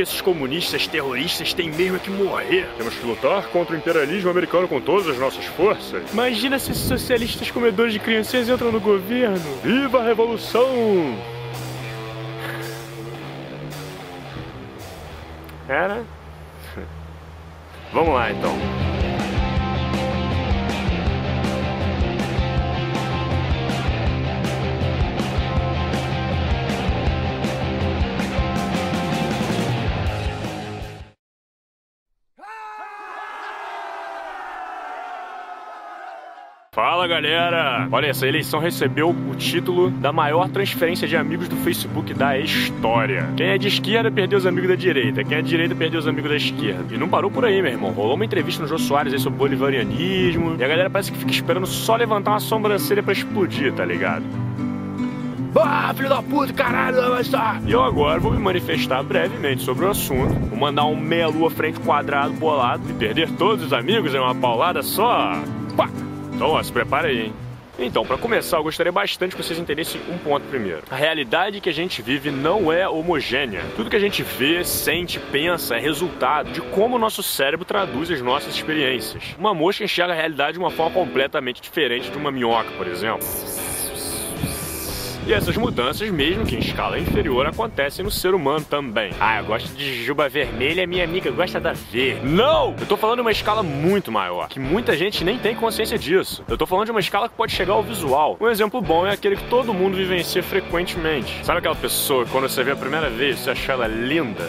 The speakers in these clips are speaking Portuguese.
porque esses comunistas terroristas têm mesmo que morrer. Temos que lutar contra o imperialismo americano com todas as nossas forças. Imagina se esses socialistas comedores de criancinhas entram no governo. Viva a revolução! Era? Vamos lá então. Fala galera! Olha, essa eleição recebeu o título da maior transferência de amigos do Facebook da história. Quem é de esquerda perdeu os amigos da direita, quem é de direita perdeu os amigos da esquerda. E não parou por aí, meu irmão. Rolou uma entrevista no Jô Soares aí sobre bolivarianismo. E a galera parece que fica esperando só levantar uma sobrancelha pra explodir, tá ligado? Ah, filho da puta, caralho, vai estar. E eu agora vou me manifestar brevemente sobre o assunto. Vou mandar um meia-lua frente quadrado bolado e perder todos os amigos em uma paulada só. Pá! Então, ó, se prepara aí, hein? Então, para começar, eu gostaria bastante que vocês entendessem um ponto primeiro. A realidade que a gente vive não é homogênea. Tudo que a gente vê, sente, pensa é resultado de como o nosso cérebro traduz as nossas experiências. Uma mosca enxerga a realidade de uma forma completamente diferente de uma minhoca, por exemplo. E essas mudanças, mesmo que em escala inferior, acontecem no ser humano também. Ah, eu gosto de juba vermelha, minha amiga gosta da verde. Não! Eu tô falando de uma escala muito maior, que muita gente nem tem consciência disso. Eu tô falando de uma escala que pode chegar ao visual. Um exemplo bom é aquele que todo mundo vivencia frequentemente. Sabe aquela pessoa que quando você vê a primeira vez, você acha ela linda?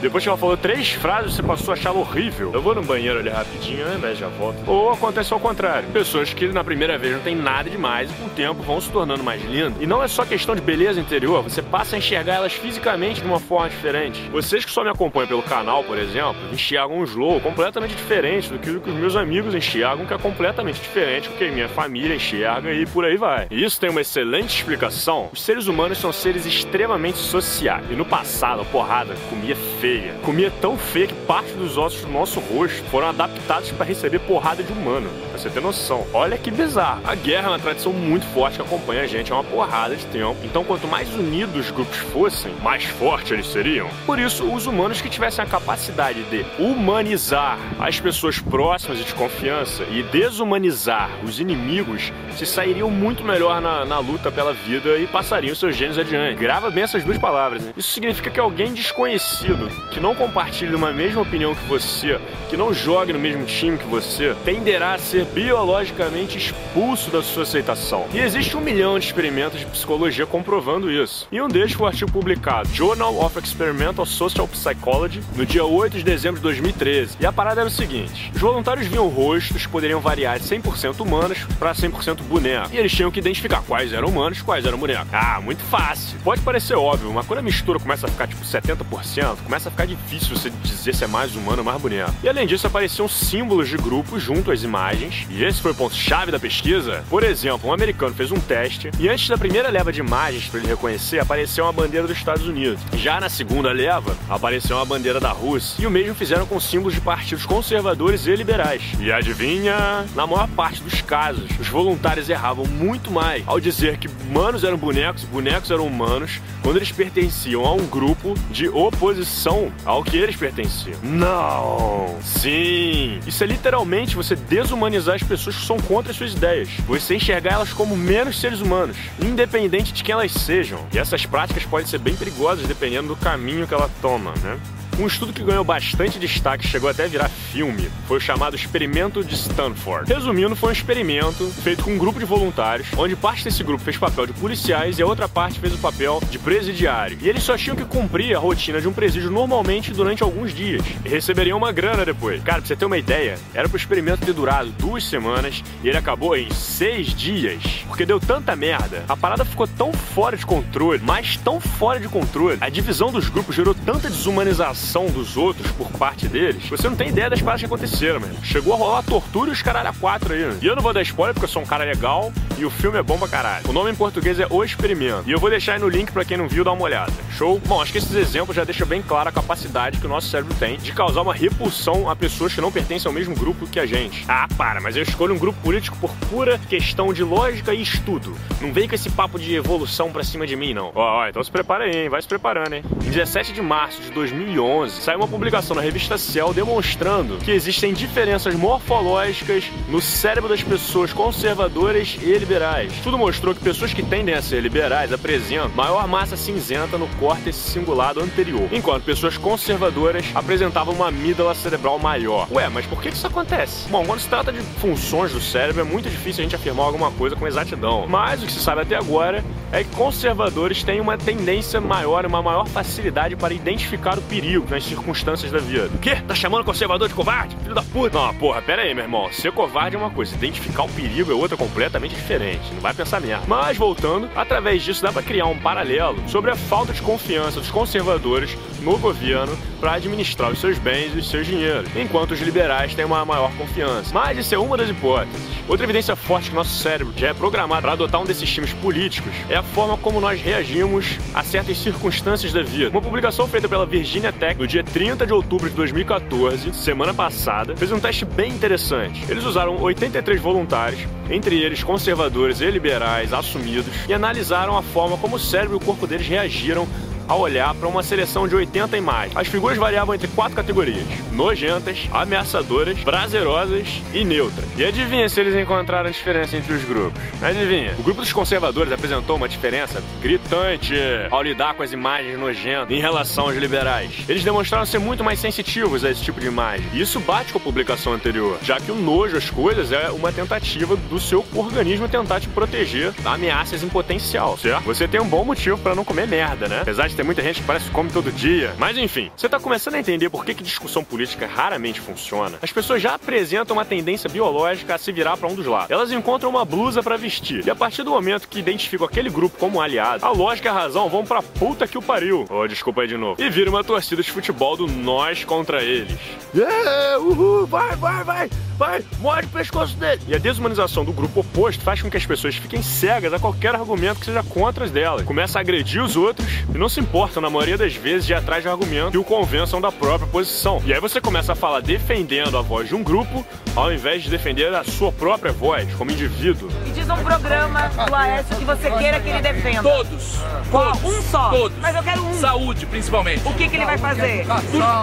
Depois que ela falou três frases, você passou a achá-la horrível. Eu vou no banheiro ali rapidinho, né, mas já volto. Ou acontece ao contrário. Pessoas que na primeira vez não tem nada demais e com o tempo vão se tornando mais lindas. E não é só questão de beleza interior, você passa a enxergar elas fisicamente de uma forma diferente. Vocês que só me acompanham pelo canal, por exemplo, enxergam um slow completamente diferente do que, os meus amigos enxergam, que é completamente diferente do que minha família enxerga e por aí vai. E isso tem uma excelente explicação. Os seres humanos são seres extremamente sociais. E no passado, a porrada comia feio feia. Comia tão feia que parte dos ossos do nosso rosto foram adaptados para receber porrada de humano. Pra você ter noção. Olha que bizarro. A guerra é uma tradição muito forte que acompanha a gente há uma porrada de tempo. Então, quanto mais unidos os grupos fossem, mais fortes eles seriam. Por isso, os humanos que tivessem a capacidade de humanizar as pessoas próximas e de confiança e desumanizar os inimigos se sairiam muito melhor na, na luta pela vida e passariam seus genes adiante. Grava bem essas duas palavras. Né? Isso significa que alguém desconhecido que não compartilhe uma mesma opinião que você, que não jogue no mesmo time que você, tenderá a ser biologicamente expulso da sua aceitação. E existe um milhão de experimentos de psicologia comprovando isso. E um deles foi o artigo publicado Journal of Experimental Social Psychology no dia 8 de dezembro de 2013. E a parada era o seguinte: os voluntários viam rostos que poderiam variar de 100% humanos para 100% boneco. E eles tinham que identificar quais eram humanos quais eram bonecos. Ah, muito fácil. Pode parecer óbvio, mas quando a mistura começa a ficar tipo 70%, começa a ficar difícil você dizer se é mais humano ou mais bonito. E além disso, apareciam símbolos de grupo junto às imagens, e esse foi o ponto-chave da pesquisa. Por exemplo, um americano fez um teste, e antes da primeira leva de imagens para ele reconhecer, apareceu uma bandeira dos Estados Unidos. Já na segunda leva, apareceu uma bandeira da Rússia, e o mesmo fizeram com símbolos de partidos conservadores e liberais. E adivinha? Na maior parte dos casos, os voluntários erravam muito mais ao dizer que humanos eram bonecos, bonecos eram humanos, quando eles pertenciam a um grupo de oposição ao que eles pertenciam. Não! Sim! Isso é literalmente você desumanizar as pessoas que são contra as suas ideias. Você enxergar elas como menos seres humanos, independente de quem elas sejam. E essas práticas podem ser bem perigosas dependendo do caminho que ela toma, né? Um estudo que ganhou bastante destaque, chegou até a virar filme, foi o chamado Experimento de Stanford. Resumindo, foi um experimento feito com um grupo de voluntários, onde parte desse grupo fez papel de policiais e a outra parte fez o papel de presidiário. E eles só tinham que cumprir a rotina de um presídio normalmente durante alguns dias e receberiam uma grana depois. Cara, pra você ter uma ideia, era pro experimento ter durado duas semanas e ele acabou em seis dias. Porque deu tanta merda, a parada ficou tão fora de controle, mas tão fora de controle, a divisão dos grupos gerou tanta desumanização dos outros por parte deles, você não tem ideia das paradas que aconteceram, mano. Chegou a rolar tortura e os caralho a quatro aí. E eu não vou dar spoiler porque eu sou um cara legal E o filme é bom pra caralho. O nome em português é O Experimento. E eu vou deixar aí no link pra quem não viu dar uma olhada. Show? Bom, acho que esses exemplos já deixam bem clara a capacidade que o nosso cérebro tem de causar uma repulsão a pessoas que não pertencem ao mesmo grupo que a gente. Ah, para, mas eu escolho um grupo político por pura questão de lógica e estudo. Não vem com esse papo de evolução pra cima de mim, não. Ó, ó, então se prepara aí, hein? Vai se preparando, hein? Em 17 de março de 2011, saiu uma publicação na revista Cell demonstrando que existem diferenças morfológicas no cérebro das pessoas conservadoras e liberais. Tudo mostrou que pessoas que tendem a ser liberais apresentam maior massa cinzenta no córtex cingulado anterior, enquanto pessoas conservadoras apresentavam uma amígdala cerebral maior. Ué, mas por que isso acontece? Bom, quando se trata de funções do cérebro, é muito difícil a gente afirmar alguma coisa com exatidão. Mas o que se sabe até agora é que conservadores têm uma tendência maior, uma maior facilidade para identificar o perigo nas circunstâncias da vida. O quê? Tá chamando conservador de covarde? Filho da puta! Não, porra, pera aí, meu irmão. Ser covarde é uma coisa, identificar o perigo é outra completamente diferente. Não vai pensar merda. Mas, voltando, através disso dá para criar um paralelo sobre a falta de confiança dos conservadores no governo para administrar os seus bens e os seus dinheiros, enquanto os liberais têm uma maior confiança. Mas isso é uma das hipóteses. Outra evidência forte que nosso cérebro já é programado para adotar um desses times políticos é a forma como nós reagimos a certas circunstâncias da vida. Uma publicação feita pela Virginia Tech no dia 30 de outubro de 2014, semana passada, fez um teste bem interessante. Eles usaram 83 voluntários, entre eles conservadores e liberais assumidos, e analisaram a forma como o cérebro e o corpo deles reagiram a olhar para uma seleção de 80 imagens. As figuras variavam entre quatro categorias: nojentas, ameaçadoras, prazerosas e neutras. E adivinha se eles encontraram a diferença entre os grupos? Adivinha? O grupo dos conservadores apresentou uma diferença gritante ao lidar com as imagens nojentas em relação aos liberais. Eles demonstraram ser muito mais sensitivos a esse tipo de imagem. E isso bate com a publicação anterior, já que o nojo às coisas é uma tentativa do seu organismo tentar te proteger da ameaças em potencial, certo? Você tem um bom motivo para não comer merda, né? Apesar de tem muita gente que parece que come todo dia. Mas enfim, você tá começando a entender por que, que discussão política raramente funciona. As pessoas já apresentam uma tendência biológica a se virar para um dos lados. Elas encontram uma blusa para vestir. E a partir do momento que identificam aquele grupo como aliado, a lógica e a razão vão pra puta que o pariu. Oh, desculpa aí de novo. E vira uma torcida de futebol do nós contra eles. Yeah, uhul, vai, vai, vai, vai, morde o pescoço dele. E a desumanização do grupo oposto faz com que as pessoas fiquem cegas a qualquer argumento que seja contra as delas. Começa a agredir os outros e não se importam, na maioria das vezes, de ir atrás de argumentos que o convençam da própria posição. E aí você começa a falar defendendo a voz de um grupo, ao invés de defender a sua própria voz, como indivíduo. E diz um programa do Aécio que você queira que ele defenda. Todos. Qual? Todos. Um só? Todos. Mas eu quero um. Saúde, principalmente. O que, que ele vai fazer?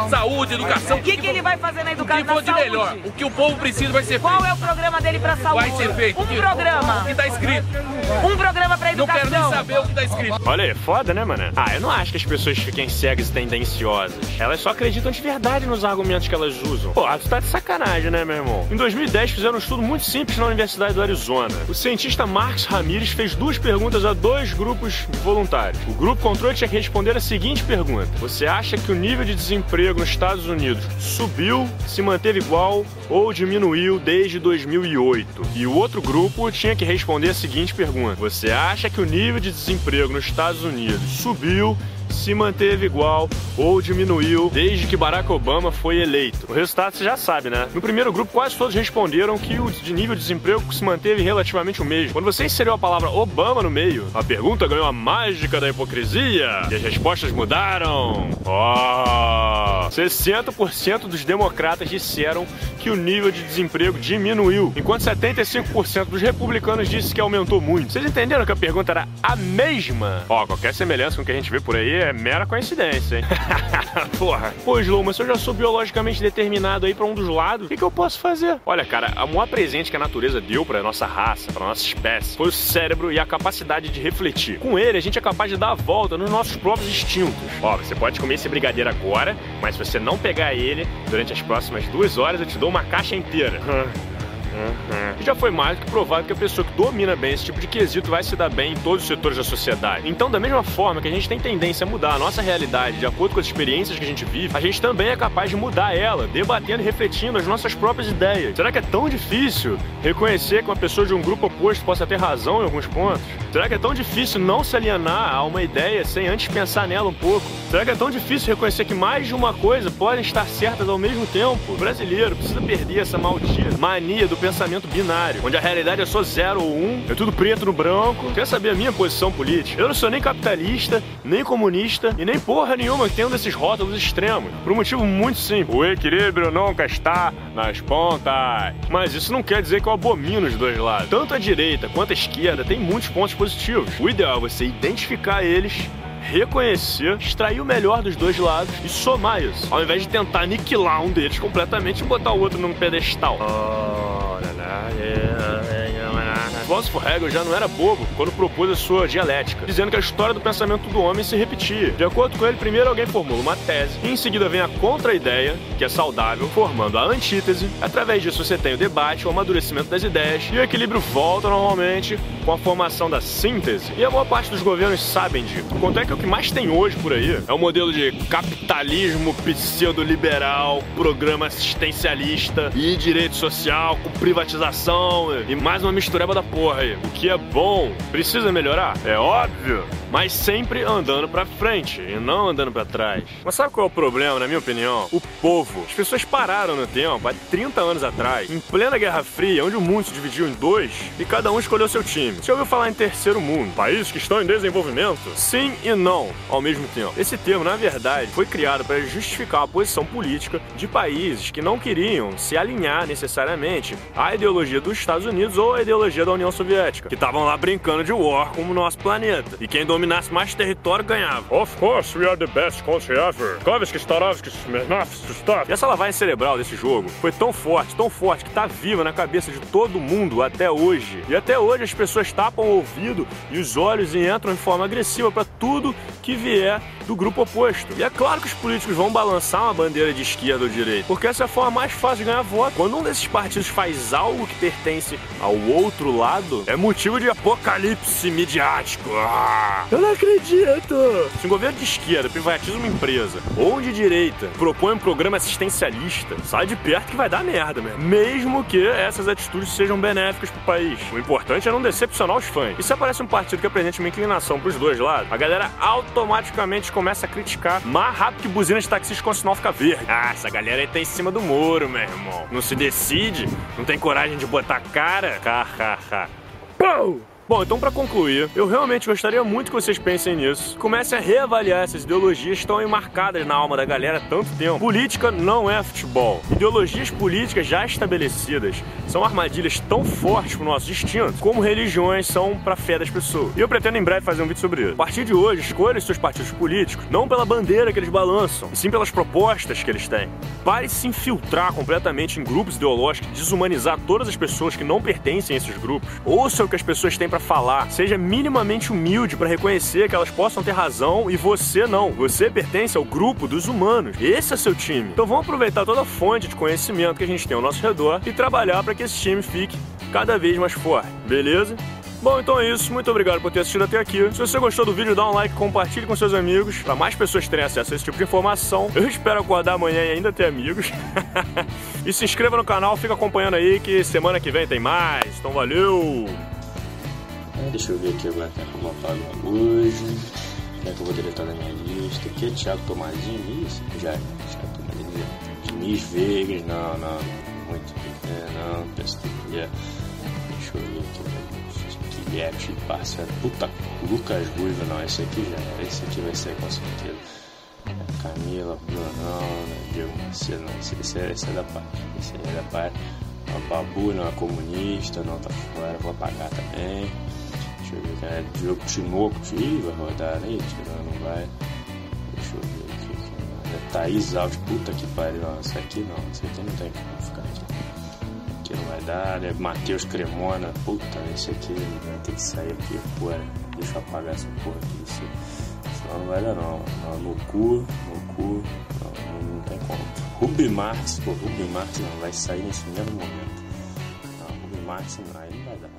Saúde, educação. O que, que ele vai fazer na O que educação for de melhor. O que o povo precisa vai ser Qual feito. é o programa dele pra saúde? Vai ser feito. Um programa. O que tá escrito. Um programa pra Não quero educação. nem saber o que tá escrito. Olha aí, foda, né, mano? Ah, eu não acho que as pessoas fiquem cegas e tendenciosas. Elas só acreditam de verdade nos argumentos que elas usam. Pô, tu tá de sacanagem, né, meu irmão? Em 2010 fizeram um estudo muito simples na Universidade do Arizona. O cientista Marcos Ramirez fez duas perguntas a dois grupos voluntários. O grupo controle tinha que responder a seguinte pergunta: Você acha que o nível de desemprego nos Estados Unidos subiu, se manteve igual ou diminuiu desde 2008? E o outro grupo tinha que responder a seguinte pergunta: Você acha que o nível de desemprego nos Estados Unidos subiu, se manteve igual ou diminuiu desde que Barack Obama foi eleito? O resultado você já sabe, né? No primeiro grupo, quase todos responderam que o nível de desemprego se manteve relativamente o mesmo. Quando você inseriu a palavra Obama no meio, a pergunta ganhou a mágica da hipocrisia e as respostas mudaram. Oh! 60% dos democratas disseram que o nível de desemprego diminuiu, enquanto 75% dos republicanos disse que aumentou muito. Vocês entenderam que a pergunta era a mesma? Ó, qualquer semelhança com o que a gente vê por aí é mera coincidência, hein? Porra. Pô, Slow, mas se eu já sou biologicamente determinado aí pra um dos lados, o que, que eu posso fazer? Olha, cara, o maior presente que a natureza deu pra nossa raça, pra nossa espécie, foi o cérebro e a capacidade de refletir. Com ele, a gente é capaz de dar a volta nos nossos próprios instintos. Ó, você pode comer esse brigadeiro agora, mas se você não pegar ele, durante as próximas duas horas eu te dou uma caixa inteira. E já foi mais do que provado que a pessoa que domina bem esse tipo de quesito vai se dar bem em todos os setores da sociedade. Então, da mesma forma que a gente tem tendência a mudar a nossa realidade de acordo com as experiências que a gente vive, a gente também é capaz de mudar ela, debatendo e refletindo as nossas próprias ideias. Será que é tão difícil reconhecer que uma pessoa de um grupo oposto possa ter razão em alguns pontos? Será que é tão difícil não se alienar a uma ideia sem antes pensar nela um pouco? Será que é tão difícil reconhecer que mais de uma coisa podem estar certas ao mesmo tempo? O brasileiro precisa perder essa maldita mania do pensamento binário, onde a realidade é só zero ou um, é tudo preto no branco. Quer saber a minha posição política? Eu não sou nem capitalista, nem comunista e nem porra nenhuma que tenha um desses rótulos extremos. Por um motivo muito simples. O equilíbrio nunca está nas pontas. Mas isso não quer dizer que eu abomino os dois lados. Tanto a direita quanto a esquerda tem muitos pontos positivos. O ideal é você identificar eles reconhecer, extrair o melhor dos dois lados e somar isso, ao invés de tentar aniquilar um deles completamente e botar o outro num pedestal. Oh, filósofo Hegel já não era bobo quando propôs a sua dialética, dizendo que a história do pensamento do homem se repetia. De acordo com ele, primeiro alguém formula uma tese, e em seguida vem a contra-ideia, que é saudável, formando a antítese. Através disso você tem o debate, o amadurecimento das ideias, e o equilíbrio volta normalmente com a formação da síntese. E a maior parte dos governos sabem disso. Quanto é que o que mais tem hoje por aí é o modelo de capitalismo pseudo-liberal, programa assistencialista e direito social com privatização e mais uma mistureba da aí. O que é bom precisa melhorar? É óbvio mas sempre andando para frente e não andando para trás. Mas sabe qual é o problema, na minha opinião? O povo. As pessoas pararam no tempo, há 30 anos atrás, em plena Guerra Fria, onde o mundo se dividiu em dois e cada um escolheu seu time. Você ouviu falar em terceiro mundo? Países que estão em desenvolvimento? Sim e não ao mesmo tempo. Esse termo, na verdade, foi criado para justificar a posição política de países que não queriam se alinhar necessariamente à ideologia dos Estados Unidos ou à ideologia da União Soviética, que estavam lá brincando de war como o nosso planeta. E quem dominasse mais território ganhava. Of course, we are the best country ever. Kovski, Starovski, Smirnovski, Stop. E essa lavagem cerebral desse jogo foi tão forte, tão forte, que tá viva na cabeça de todo mundo até hoje. E até hoje as pessoas tapam o ouvido e os olhos e entram em forma agressiva para tudo que vier do grupo oposto. E é claro que os políticos vão balançar uma bandeira de esquerda ou direita, porque essa é a forma mais fácil de ganhar voto. Quando um desses partidos faz algo que pertence ao outro lado, é motivo de apocalipse midiático. Ah! Eu não acredito! Se um governo de esquerda privatiza uma empresa ou de direita propõe um programa assistencialista, sai de perto que vai dar merda mesmo. Mesmo que essas atitudes sejam benéficas pro país. O importante é não decepcionar os fãs. E se aparece um partido que apresente uma inclinação pros dois lados, a galera automaticamente começa a criticar mais rápido que buzina de taxista com o sinal fica verde. Ah, essa galera aí tá em cima do muro, meu irmão. Não se decide, não tem coragem de botar cara. Hahaha. Pau! Bom, então para concluir, eu realmente gostaria muito que vocês pensem nisso. Comecem a reavaliar essas ideologias que estão enmarcadas na alma da galera há tanto tempo. Política não é futebol. Ideologias políticas já estabelecidas são armadilhas tão fortes pro nosso destino como religiões são pra fé das pessoas. E eu pretendo em breve fazer um vídeo sobre isso. A partir de hoje, escolha os seus partidos políticos não pela bandeira que eles balançam, e sim pelas propostas que eles têm. Pare de se infiltrar completamente em grupos ideológicos, desumanizar todas as pessoas que não pertencem a esses grupos. Ouça o que as pessoas têm para falar. Seja minimamente humilde para reconhecer que elas possam ter razão e você não. Você pertence ao grupo dos humanos. Esse é seu time. Então vamos aproveitar toda a fonte de conhecimento que a gente tem ao nosso redor e trabalhar para que esse time fique cada vez mais forte. Beleza? Bom, então é isso. Muito obrigado por ter assistido até aqui. Se você gostou do vídeo, dá um like, compartilhe com seus amigos, para mais pessoas terem acesso a esse tipo de informação. Eu espero acordar amanhã e ainda ter amigos. e se inscreva no canal, fica acompanhando aí que semana que vem tem mais. Então valeu! É, deixa eu ver aqui agora que eu vou apagar hoje. Quem é que eu vou deletar da minha lista? Aqui é Thiago Tomazinho, isso? Já, Thiago Tomazinho. Diniz Vegas, não, não, muito. É, não, PSDB. Deixa eu ver aqui. Guilherme, parceiro. Puta, Lucas Ruiva, não, esse aqui já. Esse aqui vai ser com certeza. É, Camila, Brunão, né? Diego Macedo, não, esse, esse, é, esse é da parte. Esse é da parte. A Babu não é comunista, não tá fora, vou apagar também. Deixa eu ver, cara. Diogo Tinoco, Ih, vai rodar aí, tirando, não vai. Deixa eu ver aqui. É Thaís Alves, puta que pariu. Não, esse aqui não, esse aqui não tem como ficar aqui. Aqui não vai dar. É Matheus Cremona, puta, esse aqui vai ter que sair aqui fora. Deixa eu apagar essa porra aqui. Esse, senão não vai dar não. no cu, no cu, não, não, tem como. Ruby Marx, pô, Ruby Marx não vai sair nesse mesmo momento. Ruby Marx não, aí não vai dar.